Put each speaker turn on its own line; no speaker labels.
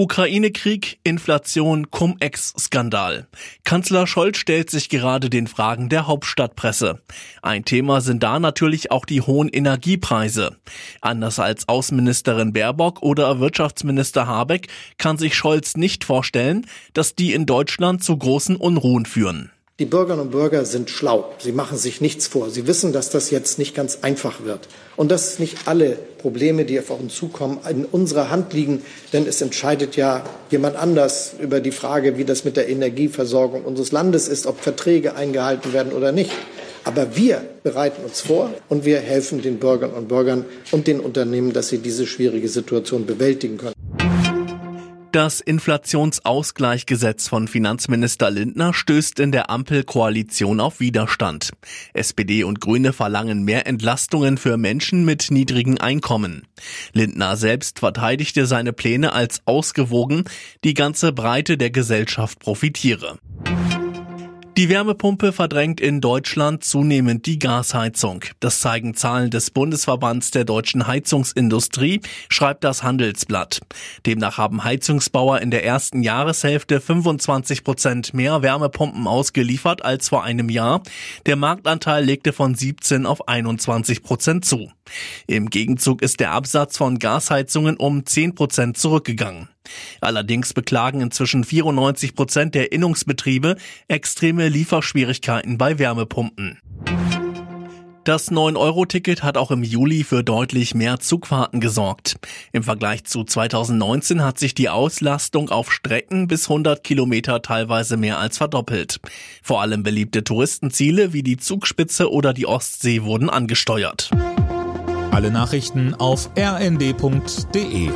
Ukraine-Krieg, Inflation, Cum-Ex-Skandal. Kanzler Scholz stellt sich gerade den Fragen der Hauptstadtpresse. Ein Thema sind da natürlich auch die hohen Energiepreise. Anders als Außenministerin Baerbock oder Wirtschaftsminister Habeck kann sich Scholz nicht vorstellen, dass die in Deutschland zu großen Unruhen führen.
Die Bürgerinnen und Bürger sind schlau. Sie machen sich nichts vor. Sie wissen, dass das jetzt nicht ganz einfach wird und dass nicht alle Probleme, die auf uns zukommen, in unserer Hand liegen. Denn es entscheidet ja jemand anders über die Frage, wie das mit der Energieversorgung unseres Landes ist, ob Verträge eingehalten werden oder nicht. Aber wir bereiten uns vor und wir helfen den Bürgern und Bürgern und den Unternehmen, dass sie diese schwierige Situation bewältigen können.
Das Inflationsausgleichgesetz von Finanzminister Lindner stößt in der Ampelkoalition auf Widerstand. SPD und Grüne verlangen mehr Entlastungen für Menschen mit niedrigen Einkommen. Lindner selbst verteidigte seine Pläne als ausgewogen, die ganze Breite der Gesellschaft profitiere. Die Wärmepumpe verdrängt in Deutschland zunehmend die Gasheizung. Das zeigen Zahlen des Bundesverbands der deutschen Heizungsindustrie, schreibt das Handelsblatt. Demnach haben Heizungsbauer in der ersten Jahreshälfte 25 Prozent mehr Wärmepumpen ausgeliefert als vor einem Jahr. Der Marktanteil legte von 17 auf 21 Prozent zu. Im Gegenzug ist der Absatz von Gasheizungen um 10 Prozent zurückgegangen. Allerdings beklagen inzwischen 94 Prozent der Innungsbetriebe extreme Lieferschwierigkeiten bei Wärmepumpen. Das 9-Euro-Ticket hat auch im Juli für deutlich mehr Zugfahrten gesorgt. Im Vergleich zu 2019 hat sich die Auslastung auf Strecken bis 100 Kilometer teilweise mehr als verdoppelt. Vor allem beliebte Touristenziele wie die Zugspitze oder die Ostsee wurden angesteuert.
Alle Nachrichten auf rnd.de